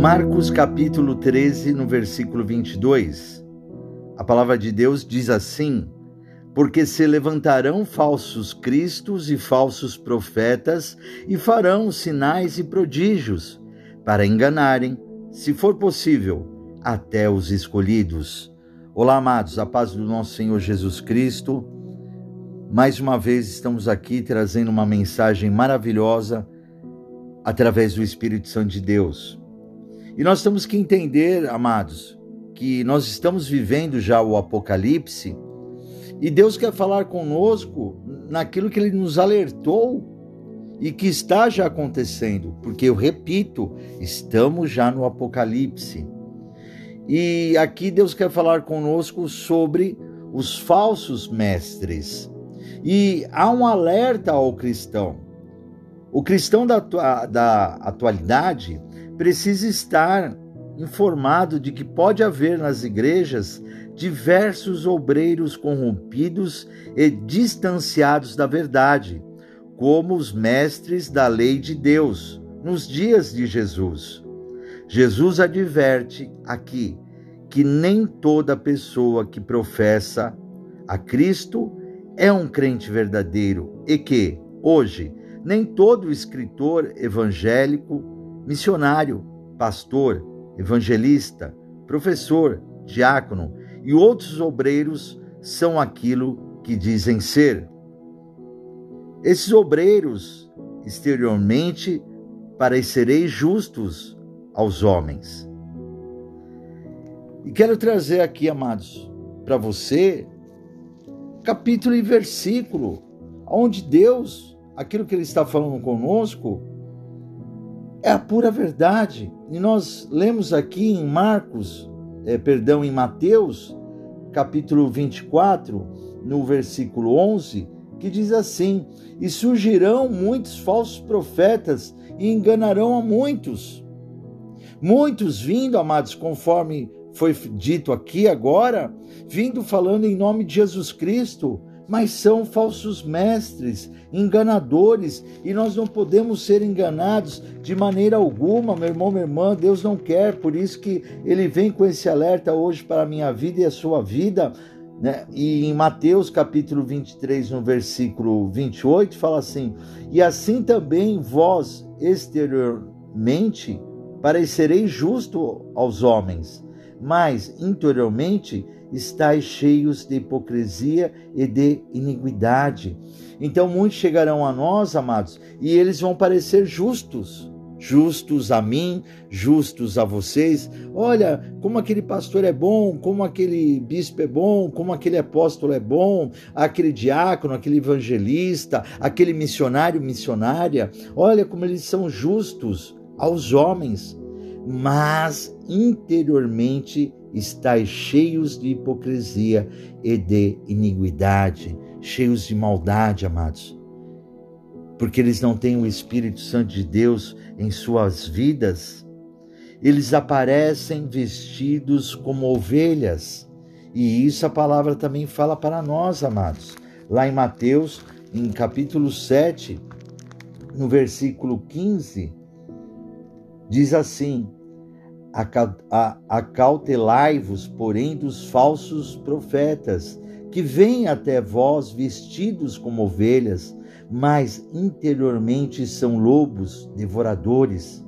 Marcos capítulo 13, no versículo 22. A palavra de Deus diz assim: Porque se levantarão falsos cristos e falsos profetas e farão sinais e prodígios para enganarem, se for possível, até os escolhidos. Olá, amados, a paz do nosso Senhor Jesus Cristo. Mais uma vez estamos aqui trazendo uma mensagem maravilhosa através do Espírito Santo de Deus. E nós temos que entender, amados, que nós estamos vivendo já o Apocalipse e Deus quer falar conosco naquilo que Ele nos alertou e que está já acontecendo, porque eu repito, estamos já no Apocalipse. E aqui Deus quer falar conosco sobre os falsos mestres. E há um alerta ao cristão. O cristão da, da atualidade precisa estar informado de que pode haver nas igrejas diversos obreiros corrompidos e distanciados da verdade, como os mestres da lei de Deus nos dias de Jesus. Jesus adverte aqui que nem toda pessoa que professa a Cristo é um crente verdadeiro e que, hoje, nem todo escritor evangélico missionário, pastor, evangelista, professor, diácono e outros obreiros são aquilo que dizem ser. Esses obreiros, exteriormente, parecereis justos aos homens. E quero trazer aqui, amados, para você, capítulo e versículo, onde Deus, aquilo que Ele está falando conosco, é a pura verdade. E nós lemos aqui em Marcos, é, perdão, em Mateus, capítulo 24, no versículo 11, que diz assim: E surgirão muitos falsos profetas e enganarão a muitos. Muitos vindo, amados, conforme foi dito aqui agora, vindo falando em nome de Jesus Cristo, mas são falsos mestres, enganadores, e nós não podemos ser enganados de maneira alguma, meu irmão, minha irmã. Deus não quer, por isso que ele vem com esse alerta hoje para a minha vida e a sua vida. Né? E em Mateus capítulo 23, no versículo 28, fala assim: E assim também vós exteriormente parecereis justo aos homens, mas interiormente estáis cheios de hipocrisia e de iniquidade. Então muitos chegarão a nós, amados, e eles vão parecer justos. Justos a mim, justos a vocês. Olha, como aquele pastor é bom, como aquele bispo é bom, como aquele apóstolo é bom, aquele diácono, aquele evangelista, aquele missionário, missionária. Olha como eles são justos aos homens, mas interiormente estáis cheios de hipocrisia e de iniquidade, cheios de maldade, amados. Porque eles não têm o Espírito Santo de Deus em suas vidas, eles aparecem vestidos como ovelhas. E isso a palavra também fala para nós, amados. Lá em Mateus, em capítulo 7, no versículo 15, diz assim: Acautelai-vos, porém, dos falsos profetas, que vêm até vós vestidos como ovelhas, mas interiormente são lobos devoradores.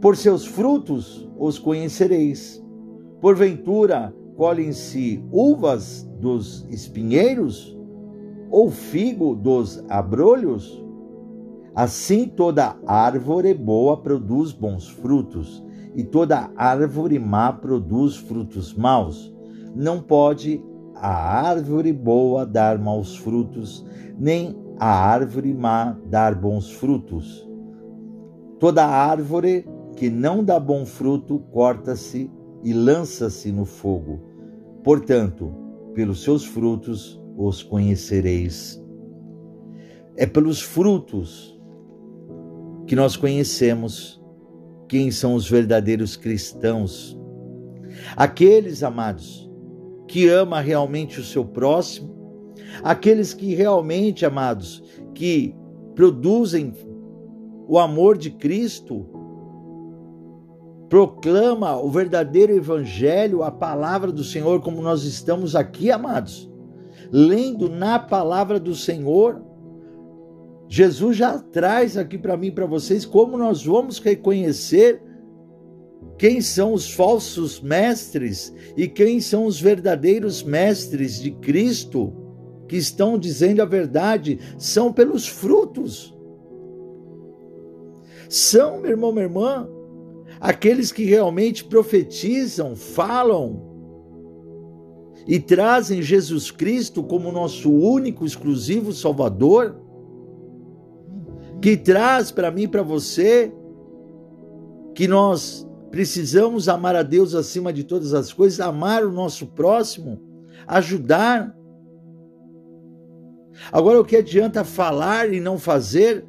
Por seus frutos os conhecereis. Porventura, colhem-se uvas dos espinheiros ou figo dos abrolhos? Assim toda árvore boa produz bons frutos, e toda árvore má produz frutos maus. Não pode a árvore boa dar maus frutos, nem a árvore má dar bons frutos. Toda árvore que não dá bom fruto corta-se e lança-se no fogo. Portanto, pelos seus frutos os conhecereis. É pelos frutos que nós conhecemos quem são os verdadeiros cristãos. Aqueles, amados, que ama realmente o seu próximo, aqueles que realmente, amados, que produzem o amor de Cristo proclama o verdadeiro evangelho, a palavra do Senhor, como nós estamos aqui, amados, lendo na palavra do Senhor. Jesus já traz aqui para mim para vocês como nós vamos reconhecer quem são os falsos mestres e quem são os verdadeiros mestres de Cristo que estão dizendo a verdade, são pelos frutos. São, meu irmão, minha irmã, aqueles que realmente profetizam, falam e trazem Jesus Cristo como nosso único, exclusivo Salvador, que traz para mim e para você que nós precisamos amar a Deus acima de todas as coisas, amar o nosso próximo, ajudar. Agora, o que adianta falar e não fazer?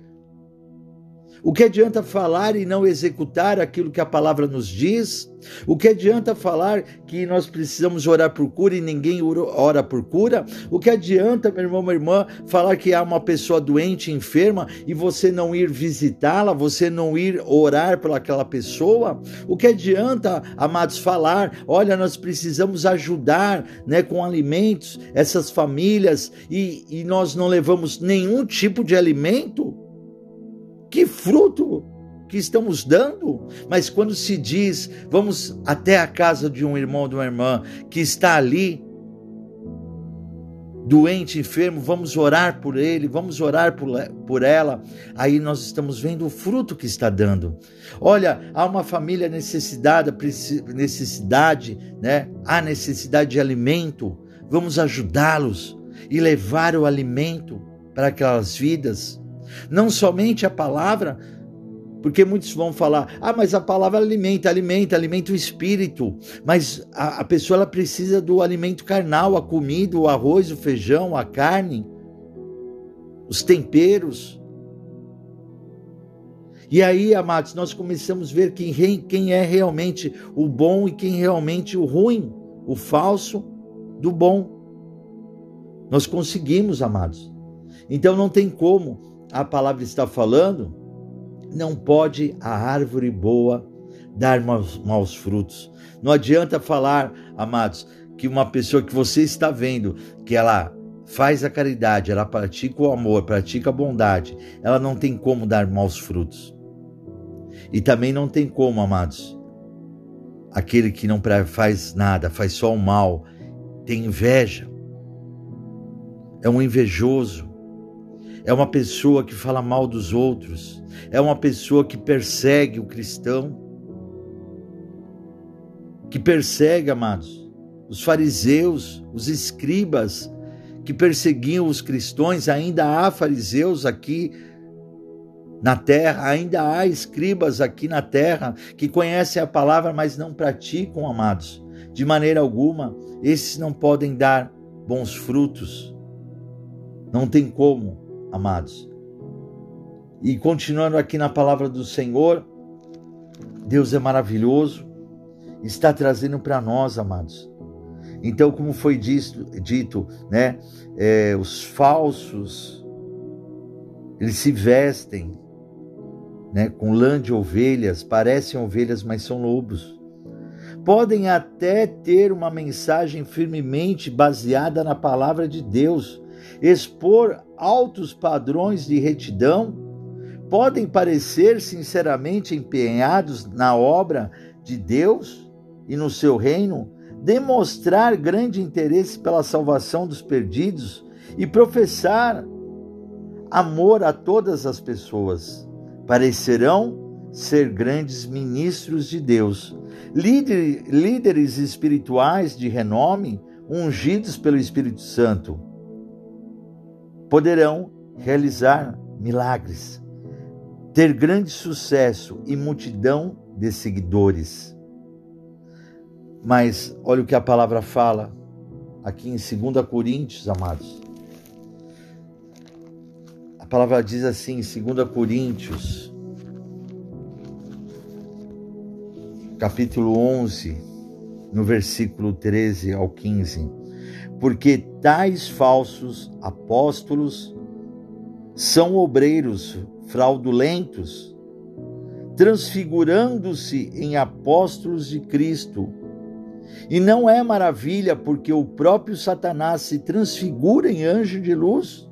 O que adianta falar e não executar aquilo que a palavra nos diz? O que adianta falar que nós precisamos orar por cura e ninguém ora por cura? O que adianta, meu irmão, minha irmã, falar que há uma pessoa doente, enferma e você não ir visitá-la, você não ir orar por aquela pessoa? O que adianta, amados, falar, olha, nós precisamos ajudar né, com alimentos essas famílias e, e nós não levamos nenhum tipo de alimento? Que fruto que estamos dando? Mas quando se diz, vamos até a casa de um irmão, de uma irmã que está ali, doente, enfermo, vamos orar por ele, vamos orar por, por ela. Aí nós estamos vendo o fruto que está dando. Olha, há uma família necessitada, necessidade, né? Há necessidade de alimento. Vamos ajudá-los e levar o alimento para aquelas vidas. Não somente a palavra, porque muitos vão falar, ah, mas a palavra alimenta, alimenta, alimenta o espírito. Mas a, a pessoa ela precisa do alimento carnal, a comida, o arroz, o feijão, a carne, os temperos. E aí, amados, nós começamos a ver quem, quem é realmente o bom e quem realmente o ruim, o falso do bom. Nós conseguimos, amados. Então não tem como a palavra está falando, não pode a árvore boa dar maus, maus frutos. Não adianta falar, amados, que uma pessoa que você está vendo, que ela faz a caridade, ela pratica o amor, pratica a bondade, ela não tem como dar maus frutos. E também não tem como, amados, aquele que não faz nada, faz só o mal, tem inveja, é um invejoso, é uma pessoa que fala mal dos outros, é uma pessoa que persegue o cristão, que persegue, amados, os fariseus, os escribas que perseguiam os cristãos, ainda há fariseus aqui na terra, ainda há escribas aqui na terra que conhecem a palavra, mas não praticam, amados. De maneira alguma, esses não podem dar bons frutos. Não tem como amados. E continuando aqui na palavra do Senhor, Deus é maravilhoso, está trazendo para nós, amados. Então, como foi dito, dito né, é, os falsos, eles se vestem né, com lã de ovelhas, parecem ovelhas, mas são lobos. Podem até ter uma mensagem firmemente baseada na palavra de Deus, expor altos padrões de retidão, podem parecer sinceramente empenhados na obra de Deus e no seu reino, demonstrar grande interesse pela salvação dos perdidos e professar amor a todas as pessoas. Parecerão ser grandes ministros de Deus, líderes espirituais de renome, ungidos pelo Espírito Santo poderão realizar milagres, ter grande sucesso e multidão de seguidores. Mas olha o que a palavra fala aqui em 2 Coríntios, amados. A palavra diz assim em 2 Coríntios, capítulo 11, no versículo 13 ao 15 porque tais falsos apóstolos são obreiros fraudulentos, transfigurando-se em apóstolos de Cristo. E não é maravilha porque o próprio Satanás se transfigura em anjo de luz?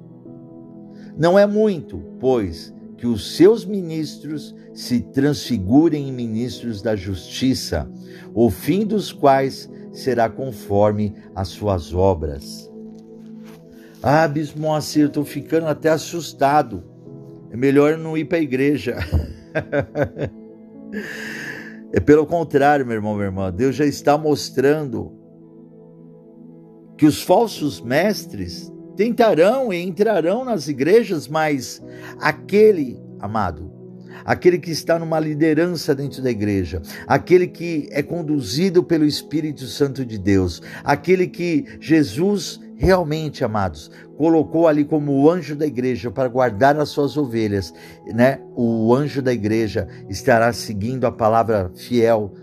Não é muito, pois, que os seus ministros se transfigurem em ministros da justiça, o fim dos quais será conforme as suas obras. Ah, Bispo Moacir, estou ficando até assustado. É melhor não ir para a igreja. é pelo contrário, meu irmão, minha irmã. Deus já está mostrando que os falsos mestres tentarão e entrarão nas igrejas, mas aquele, amado, aquele que está numa liderança dentro da igreja, aquele que é conduzido pelo Espírito Santo de Deus, aquele que Jesus realmente, amados, colocou ali como o anjo da igreja para guardar as suas ovelhas, né? O anjo da igreja estará seguindo a palavra fiel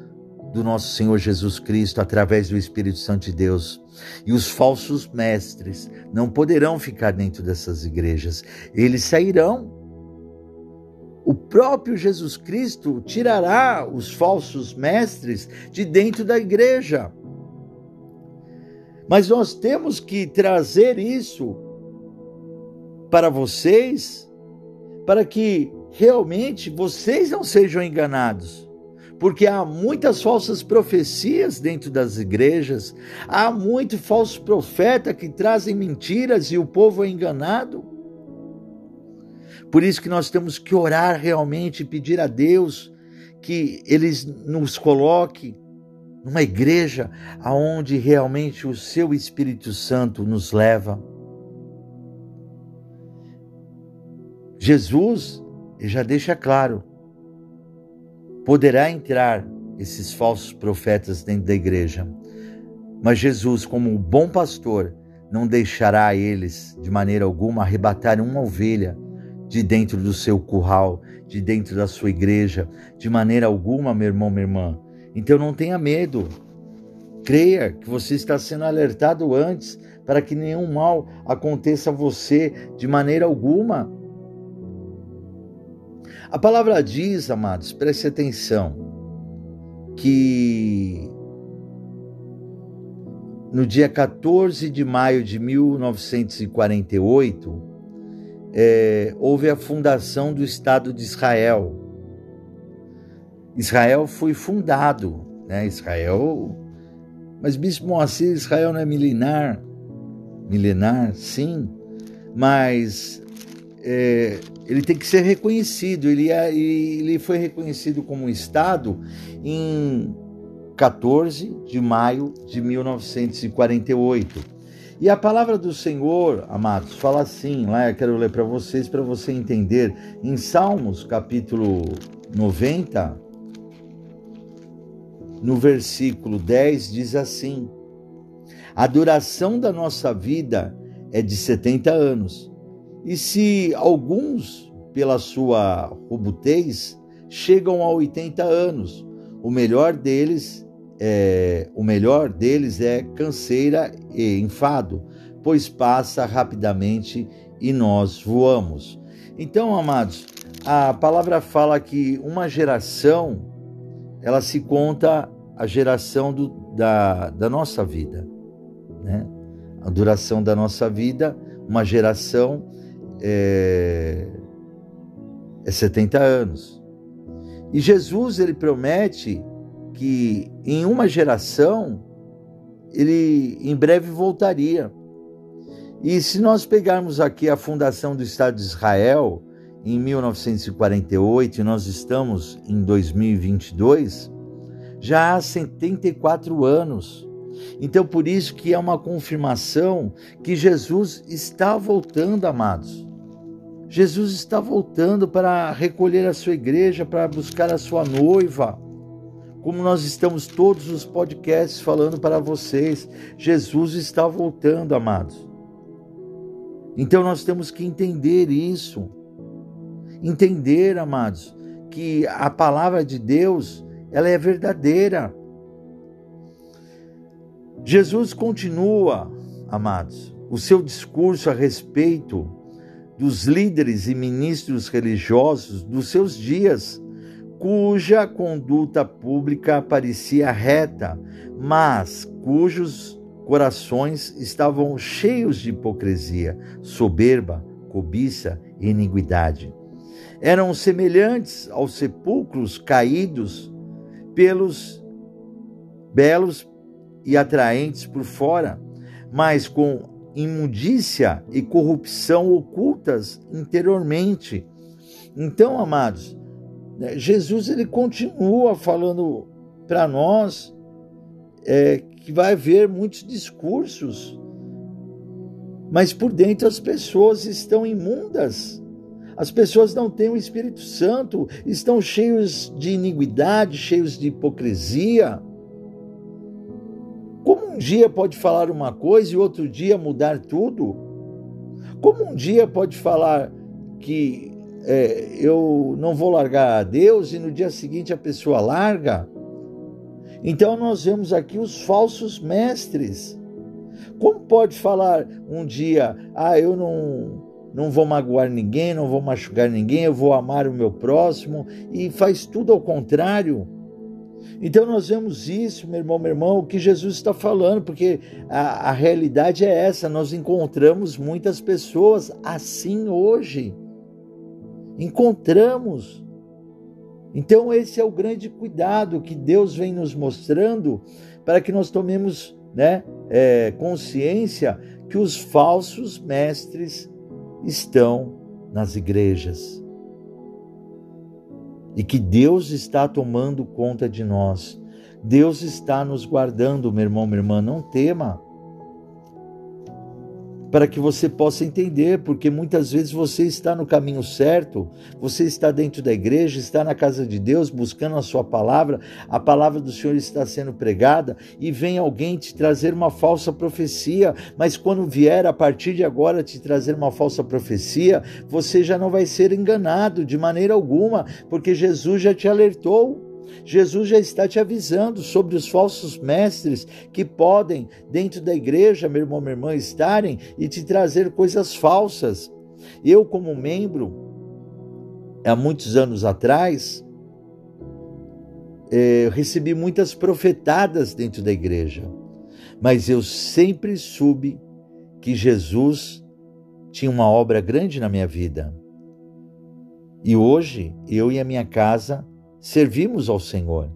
do nosso Senhor Jesus Cristo através do Espírito Santo de Deus. E os falsos mestres não poderão ficar dentro dessas igrejas, eles sairão. O próprio Jesus Cristo tirará os falsos mestres de dentro da igreja. Mas nós temos que trazer isso para vocês, para que realmente vocês não sejam enganados. Porque há muitas falsas profecias dentro das igrejas, há muito falso profeta que trazem mentiras e o povo é enganado. Por isso que nós temos que orar realmente e pedir a Deus que eles nos coloque numa igreja aonde realmente o seu Espírito Santo nos leva. Jesus já deixa claro: poderá entrar esses falsos profetas dentro da igreja, mas Jesus, como o bom pastor, não deixará eles de maneira alguma arrebatar uma ovelha de dentro do seu curral, de dentro da sua igreja, de maneira alguma, meu irmão, minha irmã. Então não tenha medo. Creia que você está sendo alertado antes para que nenhum mal aconteça a você de maneira alguma. A palavra diz, amados, preste atenção, que no dia 14 de maio de 1948, é, houve a fundação do Estado de Israel. Israel foi fundado, né? Israel. Mas Bispo Moacir, Israel não é milenar? Milenar, sim, mas é, ele tem que ser reconhecido. Ele, é, ele foi reconhecido como Estado em 14 de maio de 1948. E a palavra do Senhor, amados, fala assim, lá eu quero ler para vocês, para você entender, em Salmos capítulo 90, no versículo 10, diz assim: A duração da nossa vida é de 70 anos. E se alguns, pela sua robustez, chegam a 80 anos, o melhor deles é, o melhor deles é canseira e enfado, pois passa rapidamente e nós voamos. Então, amados, a palavra fala que uma geração ela se conta a geração do, da, da nossa vida, né? A duração da nossa vida, uma geração é, é 70 anos. E Jesus ele promete que em uma geração ele em breve voltaria. E se nós pegarmos aqui a fundação do Estado de Israel, em 1948 e nós estamos em 2022, já há 74 anos. Então, por isso que é uma confirmação que Jesus está voltando, amados. Jesus está voltando para recolher a sua igreja, para buscar a sua noiva. Como nós estamos todos os podcasts falando para vocês, Jesus está voltando, amados. Então nós temos que entender isso entender, amados, que a palavra de Deus, ela é verdadeira. Jesus continua, amados, o seu discurso a respeito dos líderes e ministros religiosos dos seus dias, cuja conduta pública parecia reta, mas cujos corações estavam cheios de hipocrisia, soberba, cobiça e iniquidade. Eram semelhantes aos sepulcros caídos pelos belos e atraentes por fora, mas com imundícia e corrupção ocultas interiormente. Então, amados, Jesus ele continua falando para nós é, que vai haver muitos discursos, mas por dentro as pessoas estão imundas. As pessoas não têm o Espírito Santo, estão cheios de iniquidade, cheios de hipocrisia um dia pode falar uma coisa e outro dia mudar tudo? Como um dia pode falar que é, eu não vou largar a Deus e no dia seguinte a pessoa larga? Então nós vemos aqui os falsos mestres. Como pode falar um dia, ah, eu não, não vou magoar ninguém, não vou machucar ninguém, eu vou amar o meu próximo, e faz tudo ao contrário? Então nós vemos isso, meu irmão, meu irmão, o que Jesus está falando, porque a, a realidade é essa, nós encontramos muitas pessoas assim hoje. Encontramos. Então esse é o grande cuidado que Deus vem nos mostrando para que nós tomemos né, é, consciência que os falsos mestres estão nas igrejas e que Deus está tomando conta de nós. Deus está nos guardando, meu irmão, minha irmã, não tema para que você possa entender, porque muitas vezes você está no caminho certo, você está dentro da igreja, está na casa de Deus, buscando a sua palavra, a palavra do Senhor está sendo pregada e vem alguém te trazer uma falsa profecia, mas quando vier a partir de agora te trazer uma falsa profecia, você já não vai ser enganado de maneira alguma, porque Jesus já te alertou. Jesus já está te avisando sobre os falsos mestres que podem, dentro da igreja, meu irmão, minha irmã, estarem e te trazer coisas falsas. Eu, como membro, há muitos anos atrás, eh, recebi muitas profetadas dentro da igreja, mas eu sempre soube que Jesus tinha uma obra grande na minha vida. E hoje, eu e a minha casa servimos ao Senhor.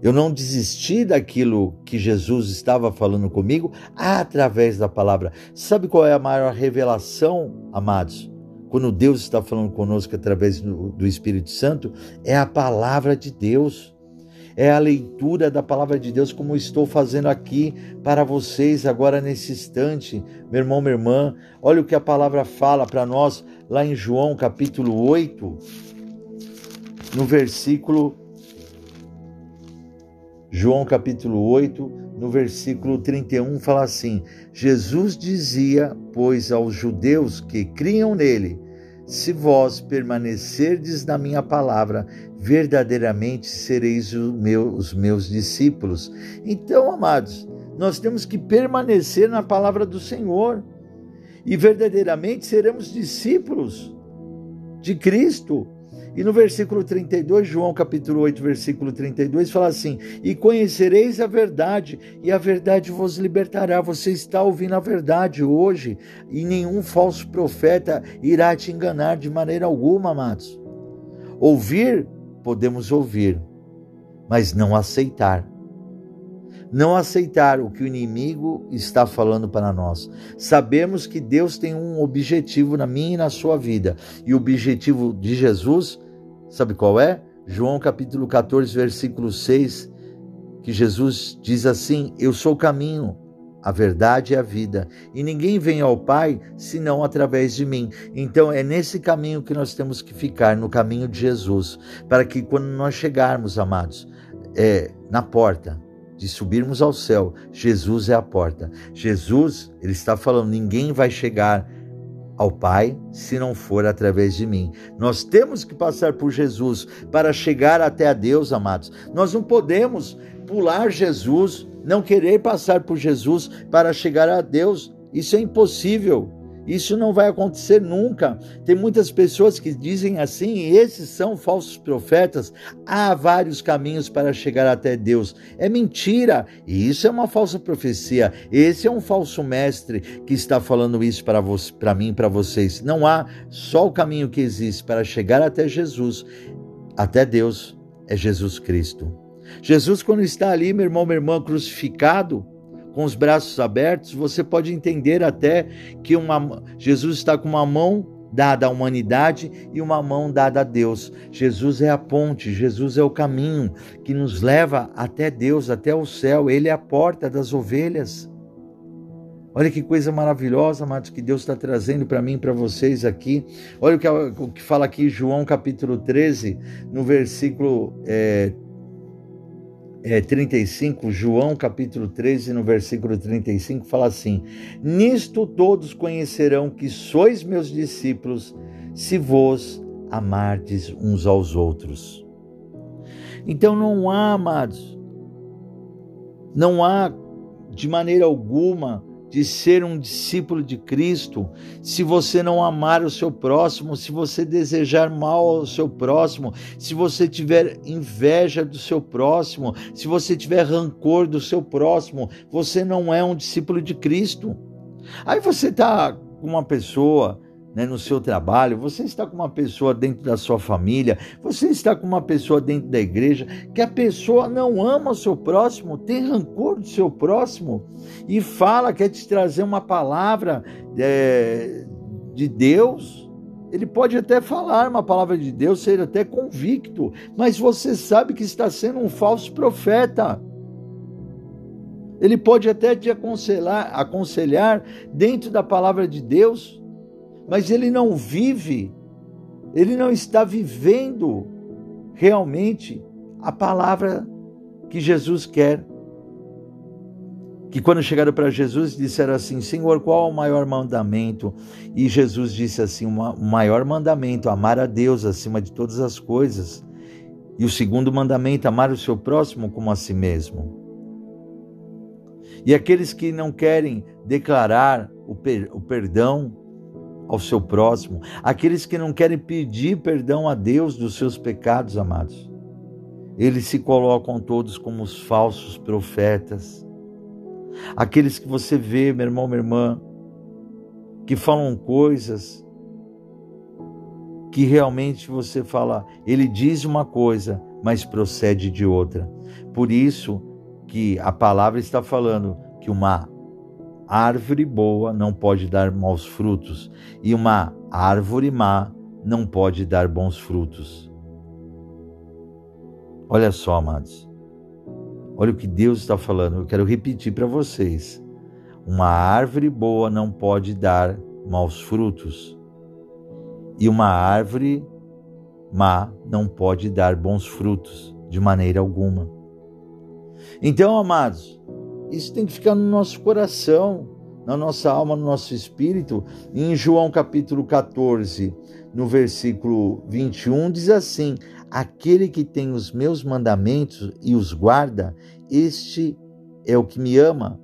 Eu não desisti daquilo que Jesus estava falando comigo através da palavra. Sabe qual é a maior revelação, amados? Quando Deus está falando conosco através do, Espírito Santo, é a palavra de Deus. É a leitura da palavra de Deus, como estou fazendo aqui para vocês agora nesse instante, meu irmão, minha irmã. Olha o que a palavra fala para nós lá em João capítulo 8, no versículo João capítulo 8, no versículo 31, fala assim: Jesus dizia, pois, aos judeus que criam nele: Se vós permanecerdes na minha palavra, verdadeiramente sereis os meus discípulos. Então, amados, nós temos que permanecer na palavra do Senhor e verdadeiramente seremos discípulos de Cristo. E no versículo 32, João capítulo 8, versículo 32, fala assim: E conhecereis a verdade, e a verdade vos libertará. Você está ouvindo a verdade hoje, e nenhum falso profeta irá te enganar de maneira alguma, amados. Ouvir, podemos ouvir, mas não aceitar. Não aceitar o que o inimigo está falando para nós. Sabemos que Deus tem um objetivo na minha e na sua vida, e o objetivo de Jesus Sabe qual é? João capítulo 14, versículo 6, que Jesus diz assim: Eu sou o caminho, a verdade e a vida, e ninguém vem ao Pai senão através de mim. Então é nesse caminho que nós temos que ficar, no caminho de Jesus, para que quando nós chegarmos, amados, é, na porta, de subirmos ao céu, Jesus é a porta. Jesus, ele está falando, ninguém vai chegar ao Pai se não for através de mim. Nós temos que passar por Jesus para chegar até a Deus, amados. Nós não podemos pular Jesus, não querer passar por Jesus para chegar a Deus. Isso é impossível. Isso não vai acontecer nunca. Tem muitas pessoas que dizem assim: esses são falsos profetas. Há vários caminhos para chegar até Deus. É mentira. E isso é uma falsa profecia. Esse é um falso mestre que está falando isso para para mim, para vocês. Não há só o caminho que existe para chegar até Jesus, até Deus, é Jesus Cristo. Jesus, quando está ali, meu irmão, minha irmã, crucificado, com os braços abertos, você pode entender até que uma, Jesus está com uma mão dada à humanidade e uma mão dada a Deus. Jesus é a ponte, Jesus é o caminho que nos leva até Deus, até o céu. Ele é a porta das ovelhas. Olha que coisa maravilhosa, amados, que Deus está trazendo para mim e para vocês aqui. Olha o que, o que, fala aqui João capítulo 13, no versículo é, é, 35, João capítulo 13, no versículo 35, fala assim: Nisto todos conhecerão que sois meus discípulos, se vos amardes uns aos outros. Então não há, amados, não há de maneira alguma de ser um discípulo de Cristo, se você não amar o seu próximo, se você desejar mal ao seu próximo, se você tiver inveja do seu próximo, se você tiver rancor do seu próximo, você não é um discípulo de Cristo. Aí você está com uma pessoa né, no seu trabalho, você está com uma pessoa dentro da sua família, você está com uma pessoa dentro da igreja, que a pessoa não ama o seu próximo, tem rancor do seu próximo e fala, quer te trazer uma palavra é, de Deus. Ele pode até falar uma palavra de Deus, ser até convicto, mas você sabe que está sendo um falso profeta. Ele pode até te aconselhar, aconselhar dentro da palavra de Deus, mas ele não vive, ele não está vivendo realmente a palavra que Jesus quer. Que quando chegaram para Jesus disseram assim: Senhor, qual é o maior mandamento? E Jesus disse assim: o maior mandamento, amar a Deus acima de todas as coisas. E o segundo mandamento, amar o seu próximo como a si mesmo. E aqueles que não querem declarar o, per o perdão ao seu próximo, aqueles que não querem pedir perdão a Deus dos seus pecados, amados. Eles se colocam todos como os falsos profetas. Aqueles que você vê, meu irmão, minha irmã, que falam coisas que realmente você fala, ele diz uma coisa, mas procede de outra. Por isso que a palavra está falando que uma árvore boa não pode dar maus frutos, e uma árvore má não pode dar bons frutos. Olha só, amados. Olha o que Deus está falando. Eu quero repetir para vocês. Uma árvore boa não pode dar maus frutos, e uma árvore má não pode dar bons frutos de maneira alguma. Então, amados, isso tem que ficar no nosso coração, na nossa alma, no nosso espírito. Em João capítulo 14, no versículo 21, diz assim: Aquele que tem os meus mandamentos e os guarda, este é o que me ama.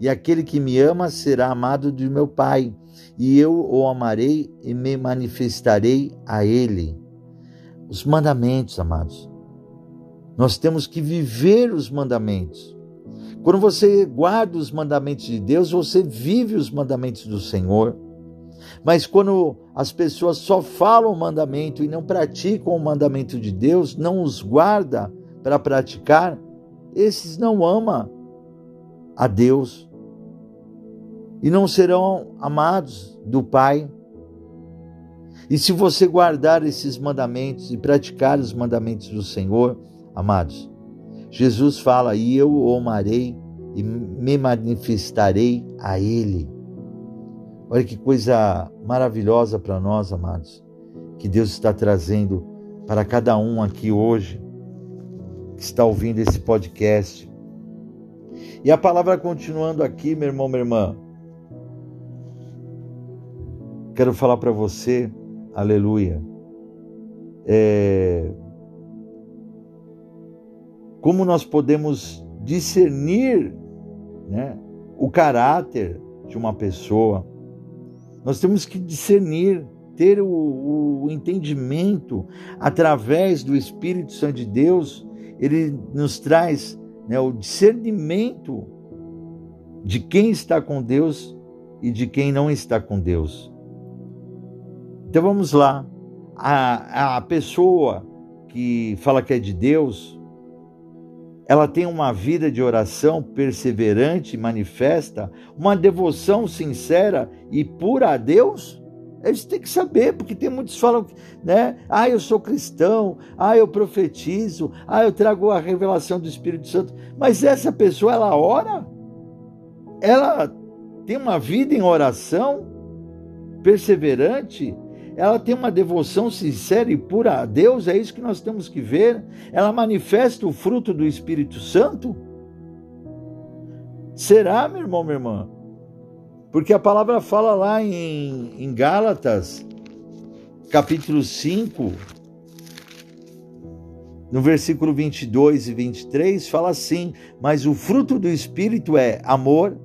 E aquele que me ama será amado de meu Pai, e eu o amarei e me manifestarei a ele. Os mandamentos, amados. Nós temos que viver os mandamentos. Quando você guarda os mandamentos de Deus, você vive os mandamentos do Senhor. Mas quando as pessoas só falam o mandamento e não praticam o mandamento de Deus, não os guarda para praticar, esses não amam a Deus e não serão amados do Pai. E se você guardar esses mandamentos e praticar os mandamentos do Senhor, amados, Jesus fala: E eu o amarei e me manifestarei a Ele. Olha que coisa maravilhosa para nós, amados, que Deus está trazendo para cada um aqui hoje que está ouvindo esse podcast. E a palavra continuando aqui, meu irmão, minha irmã. Quero falar para você, aleluia. É, como nós podemos discernir né, o caráter de uma pessoa. Nós temos que discernir, ter o, o entendimento através do Espírito Santo de Deus. Ele nos traz né, o discernimento de quem está com Deus e de quem não está com Deus. Então vamos lá. A, a pessoa que fala que é de Deus, ela tem uma vida de oração perseverante, manifesta uma devoção sincera e pura a Deus? Eles têm que saber, porque tem muitos que falam, né? Ah, eu sou cristão, ah, eu profetizo, ah, eu trago a revelação do Espírito Santo. Mas essa pessoa, ela ora? Ela tem uma vida em oração perseverante? Ela tem uma devoção sincera e pura a Deus? É isso que nós temos que ver? Ela manifesta o fruto do Espírito Santo? Será, meu irmão, minha irmã? Porque a palavra fala lá em, em Gálatas, capítulo 5, no versículo 22 e 23, fala assim: Mas o fruto do Espírito é amor,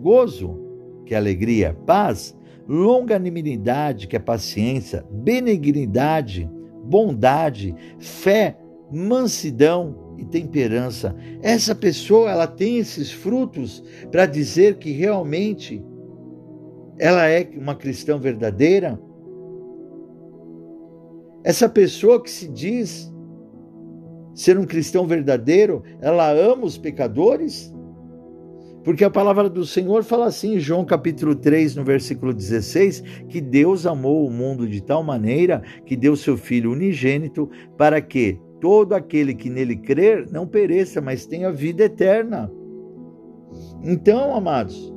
gozo, que é alegria, paz, longanimidade, que é paciência, benignidade, bondade, fé, mansidão e temperança. Essa pessoa, ela tem esses frutos para dizer que realmente ela é uma cristã verdadeira? Essa pessoa que se diz ser um cristão verdadeiro, ela ama os pecadores? Porque a palavra do Senhor fala assim, em João capítulo 3, no versículo 16, que Deus amou o mundo de tal maneira que deu seu Filho unigênito para que todo aquele que nele crer não pereça, mas tenha vida eterna. Então, amados,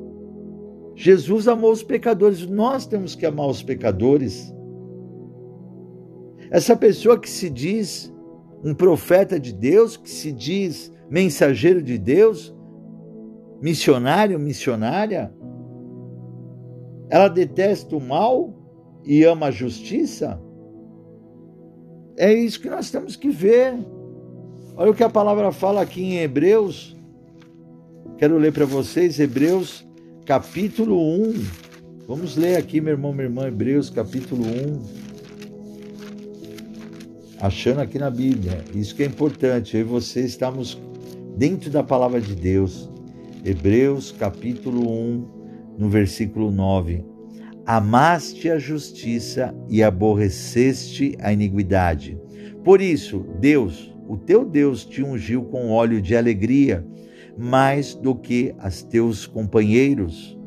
Jesus amou os pecadores, nós temos que amar os pecadores. Essa pessoa que se diz um profeta de Deus, que se diz mensageiro de Deus, missionário, missionária, ela detesta o mal e ama a justiça? É isso que nós temos que ver. Olha o que a palavra fala aqui em Hebreus. Quero ler para vocês, Hebreus capítulo 1. Vamos ler aqui, meu irmão, minha irmã, Hebreus capítulo 1. Achando aqui na Bíblia. Isso que é importante. Eu e você estamos dentro da palavra de Deus. Hebreus capítulo 1, no versículo 9 amaste a justiça e aborreceste a iniquidade. Por isso, Deus, o teu Deus, te ungiu com óleo de alegria, mais do que as teus companheiros.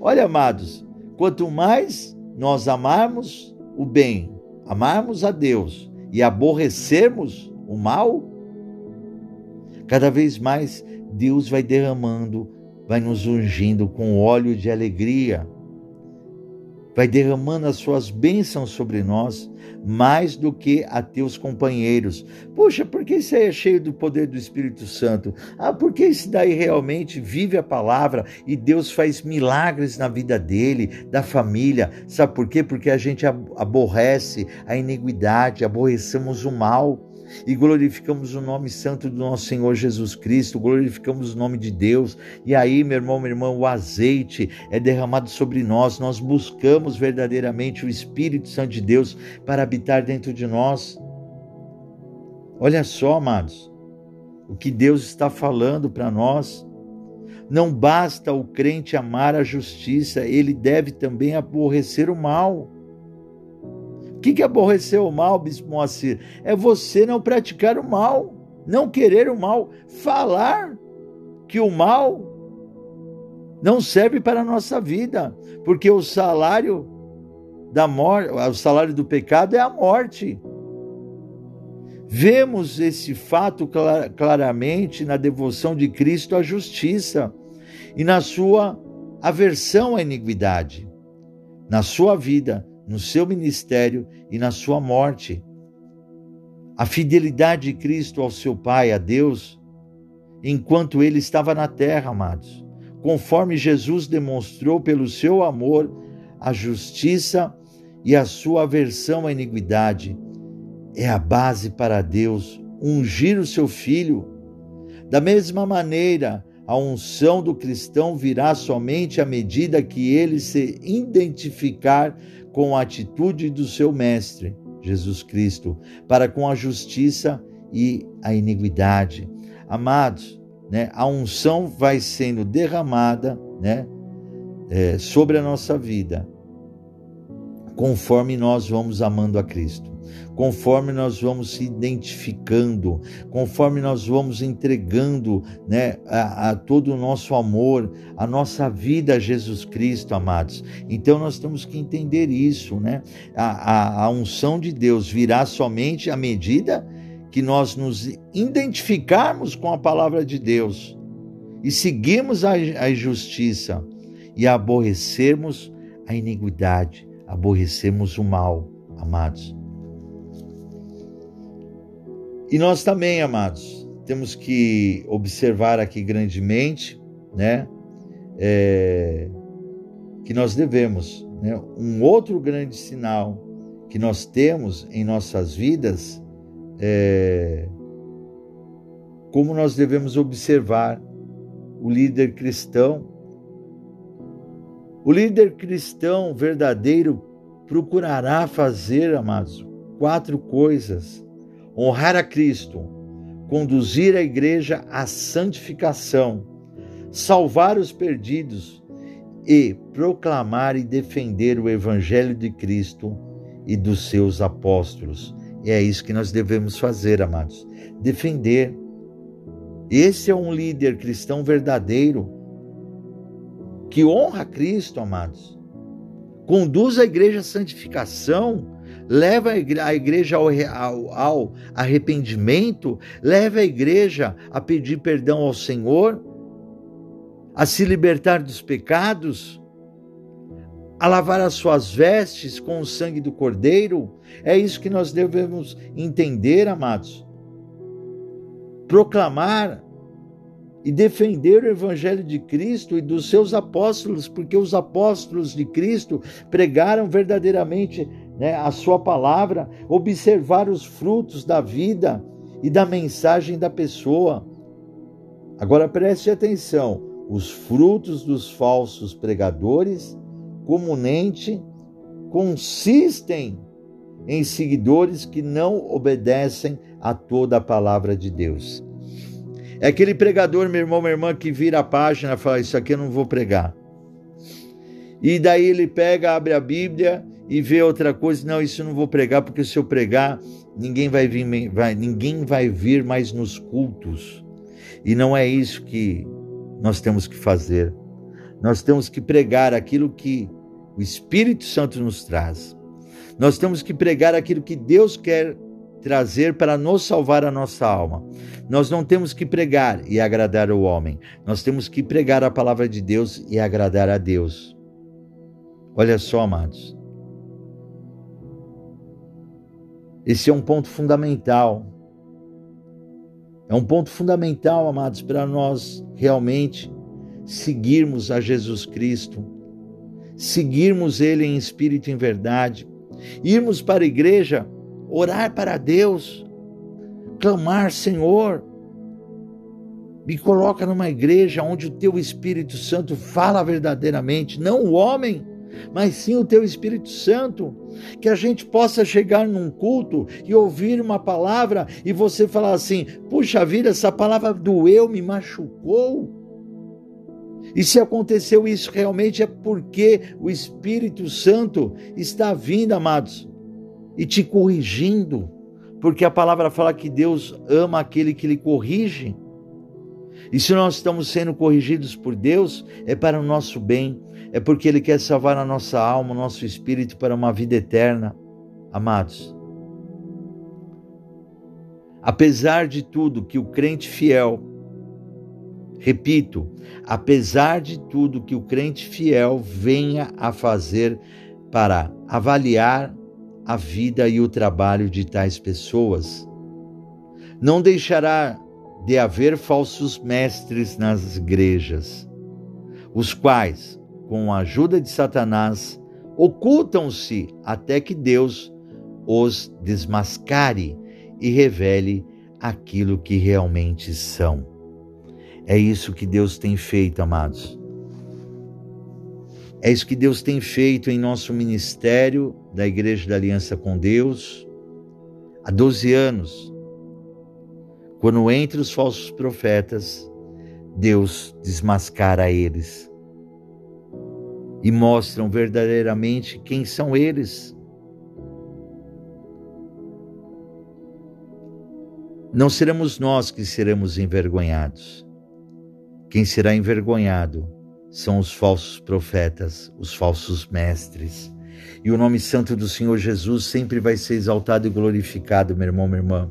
Olha, amados, quanto mais nós amarmos o bem, amarmos a Deus e aborrecermos o mal, cada vez mais Deus vai derramando, vai nos ungindo com óleo de alegria vai derramando as suas bênçãos sobre nós, mais do que a teus companheiros. Puxa, por que isso aí é cheio do poder do Espírito Santo? Ah, porque isso daí realmente vive a palavra e Deus faz milagres na vida dele, da família. Sabe por quê? Porque a gente aborrece a iniquidade, aborrecemos o mal e glorificamos o nome santo do nosso Senhor Jesus Cristo, glorificamos o nome de Deus. E aí, meu irmão, minha irmã, o azeite é derramado sobre nós. Nós buscamos verdadeiramente o Espírito Santo de Deus para habitar dentro de nós. Olha só, amados, o que Deus está falando para nós. Não basta o crente amar a justiça, ele deve também aborrecer o mal. O que, que aborreceu o mal, Bispo Moacir? É você não praticar o mal, não querer o mal, falar que o mal não serve para a nossa vida, porque o salário da morte, o salário do pecado é a morte. Vemos esse fato claramente na devoção de Cristo à justiça e na sua aversão à iniquidade. Na sua vida, no seu ministério e na sua morte. A fidelidade de Cristo ao seu Pai, a Deus, enquanto ele estava na terra, amados, conforme Jesus demonstrou pelo seu amor a justiça e a sua aversão à iniquidade, é a base para Deus ungir o seu filho. Da mesma maneira, a unção do cristão virá somente à medida que ele se identificar com a atitude do seu mestre, Jesus Cristo, para com a justiça e a iniquidade. Amados, né, a unção vai sendo derramada né, é, sobre a nossa vida, conforme nós vamos amando a Cristo conforme nós vamos se identificando, conforme nós vamos entregando né, a, a, todo o nosso amor, a nossa vida a Jesus Cristo, amados. Então nós temos que entender isso, né? A, a, a unção de Deus virá somente à medida que nós nos identificarmos com a palavra de Deus e seguirmos a, a justiça e aborrecermos a iniquidade, aborrecermos o mal, amados. E nós também, amados, temos que observar aqui grandemente, né, é, que nós devemos, né, um outro grande sinal que nós temos em nossas vidas é como nós devemos observar o líder cristão. O líder cristão verdadeiro procurará fazer, amados, quatro coisas honrar a Cristo, conduzir a igreja à santificação, salvar os perdidos e proclamar e defender o evangelho de Cristo e dos seus apóstolos. E é isso que nós devemos fazer, amados. Defender. Esse é um líder cristão verdadeiro que honra Cristo, amados. Conduz a igreja à santificação leva a igreja ao, ao, ao arrependimento, leva a igreja a pedir perdão ao Senhor, a se libertar dos pecados, a lavar as suas vestes com o sangue do Cordeiro. É isso que nós devemos entender, amados. Proclamar e defender o Evangelho de Cristo e dos seus apóstolos, porque os apóstolos de Cristo pregaram verdadeiramente né, a sua palavra, observar os frutos da vida e da mensagem da pessoa. Agora preste atenção: os frutos dos falsos pregadores comumente consistem em seguidores que não obedecem a toda a palavra de Deus. É aquele pregador, meu irmão, minha irmã, que vira a página e fala: Isso aqui eu não vou pregar. E daí ele pega, abre a Bíblia e vê outra coisa, não, isso eu não vou pregar, porque se eu pregar, ninguém vai vir, vai, ninguém vai vir mais nos cultos. E não é isso que nós temos que fazer. Nós temos que pregar aquilo que o Espírito Santo nos traz. Nós temos que pregar aquilo que Deus quer trazer para nos salvar a nossa alma. Nós não temos que pregar e agradar o homem. Nós temos que pregar a palavra de Deus e agradar a Deus. Olha só, amados. Esse é um ponto fundamental. É um ponto fundamental, amados, para nós realmente seguirmos a Jesus Cristo, seguirmos Ele em espírito e em verdade, irmos para a igreja, orar para Deus, clamar, Senhor, me coloca numa igreja onde o Teu Espírito Santo fala verdadeiramente, não o homem mas sim o teu Espírito Santo. Que a gente possa chegar num culto e ouvir uma palavra e você falar assim: puxa vida, essa palavra doeu, me machucou. E se aconteceu isso realmente é porque o Espírito Santo está vindo, amados, e te corrigindo, porque a palavra fala que Deus ama aquele que lhe corrige. E se nós estamos sendo corrigidos por Deus, é para o nosso bem, é porque Ele quer salvar a nossa alma, o nosso espírito para uma vida eterna. Amados, apesar de tudo que o crente fiel, repito, apesar de tudo que o crente fiel venha a fazer para avaliar a vida e o trabalho de tais pessoas, não deixará de haver falsos mestres nas igrejas, os quais, com a ajuda de Satanás, ocultam-se até que Deus os desmascare e revele aquilo que realmente são. É isso que Deus tem feito, amados. É isso que Deus tem feito em nosso ministério da Igreja da Aliança com Deus há 12 anos. Quando entre os falsos profetas, Deus desmascara eles e mostram verdadeiramente quem são eles. Não seremos nós que seremos envergonhados. Quem será envergonhado são os falsos profetas, os falsos mestres. E o nome santo do Senhor Jesus sempre vai ser exaltado e glorificado, meu irmão, minha irmã,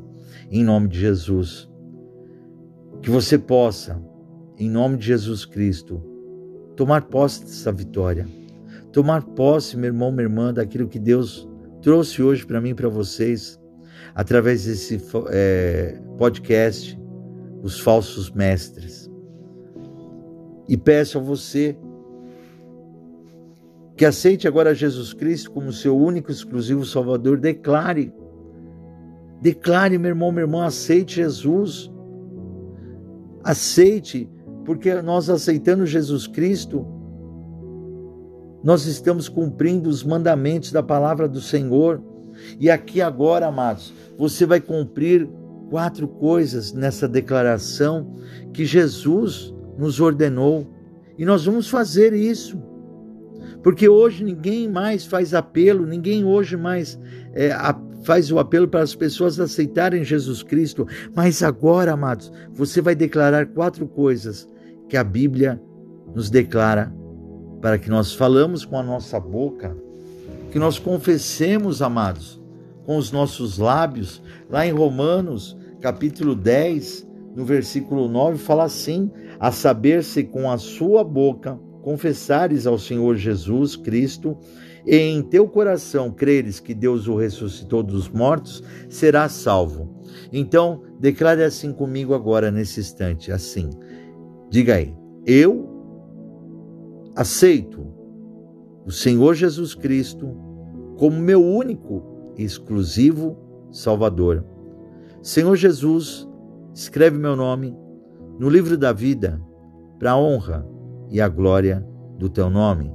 em nome de Jesus. Que você possa, em nome de Jesus Cristo, tomar posse dessa vitória. Tomar posse, meu irmão, minha irmã, daquilo que Deus trouxe hoje para mim e para vocês, através desse é, podcast, Os Falsos Mestres. E peço a você que aceite agora Jesus Cristo como seu único exclusivo Salvador. Declare. Declare, meu irmão, minha irmã, aceite Jesus. Aceite, porque nós aceitando Jesus Cristo, nós estamos cumprindo os mandamentos da palavra do Senhor. E aqui agora, amados, você vai cumprir quatro coisas nessa declaração que Jesus nos ordenou e nós vamos fazer isso. Porque hoje ninguém mais faz apelo, ninguém hoje mais é, a, faz o apelo para as pessoas aceitarem Jesus Cristo. Mas agora, amados, você vai declarar quatro coisas que a Bíblia nos declara para que nós falamos com a nossa boca, que nós confessemos, amados, com os nossos lábios. Lá em Romanos, capítulo 10, no versículo 9, fala assim: a saber se com a sua boca confessares ao Senhor Jesus Cristo e em teu coração creres que Deus o ressuscitou dos mortos, serás salvo. Então, declare assim comigo agora nesse instante, assim. Diga aí: Eu aceito o Senhor Jesus Cristo como meu único e exclusivo Salvador. Senhor Jesus, escreve meu nome no livro da vida, para a honra e a glória do teu nome.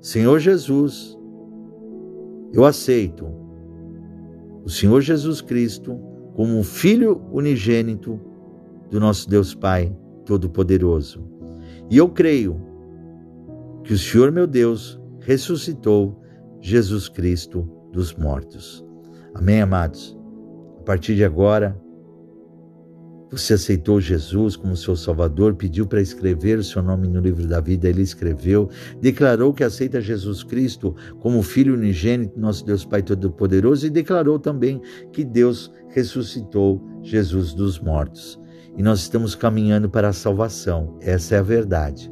Senhor Jesus, eu aceito o Senhor Jesus Cristo como um filho unigênito do nosso Deus Pai Todo-Poderoso. E eu creio que o Senhor meu Deus ressuscitou Jesus Cristo dos mortos. Amém, amados? A partir de agora, você aceitou Jesus como seu Salvador, pediu para escrever o seu nome no livro da vida, ele escreveu, declarou que aceita Jesus Cristo como Filho unigênito, nosso Deus Pai Todo-Poderoso, e declarou também que Deus ressuscitou Jesus dos mortos. E nós estamos caminhando para a salvação, essa é a verdade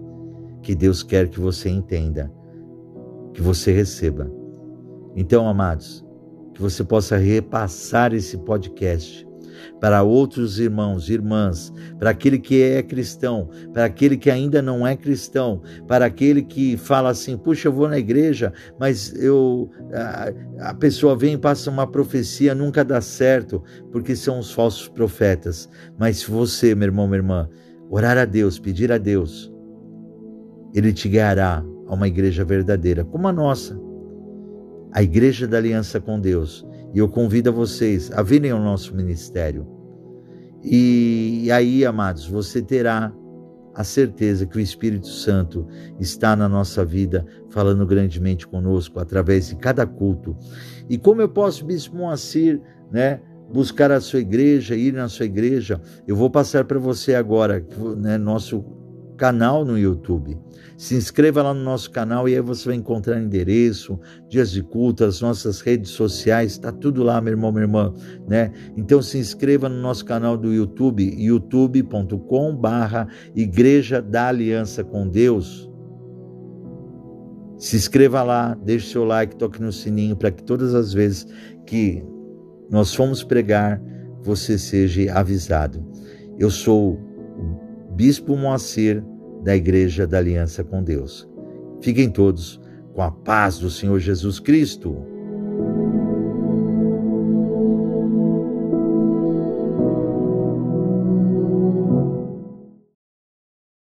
que Deus quer que você entenda, que você receba. Então, amados, que você possa repassar esse podcast para outros irmãos, irmãs, para aquele que é cristão, para aquele que ainda não é cristão, para aquele que fala assim: puxa, eu vou na igreja, mas eu a, a pessoa vem e passa uma profecia, nunca dá certo, porque são os falsos profetas. Mas se você, meu irmão, minha irmã, orar a Deus, pedir a Deus, Ele te guiará a uma igreja verdadeira, como a nossa, a igreja da aliança com Deus e eu convido a vocês a virem ao nosso ministério. E, e aí, amados, você terá a certeza que o Espírito Santo está na nossa vida, falando grandemente conosco através de cada culto. E como eu posso, Bispo Moacir, né, buscar a sua igreja, ir na sua igreja, eu vou passar para você agora, né, nosso canal no YouTube. Se inscreva lá no nosso canal e aí você vai encontrar endereço, dias de culto, as nossas redes sociais, está tudo lá, meu irmão, minha irmã, né? Então se inscreva no nosso canal do YouTube, youtube.com barra Igreja da Aliança com Deus. Se inscreva lá, deixe seu like, toque no sininho para que todas as vezes que nós fomos pregar, você seja avisado. Eu sou Bispo Moacir, da Igreja da Aliança com Deus. Fiquem todos com a paz do Senhor Jesus Cristo.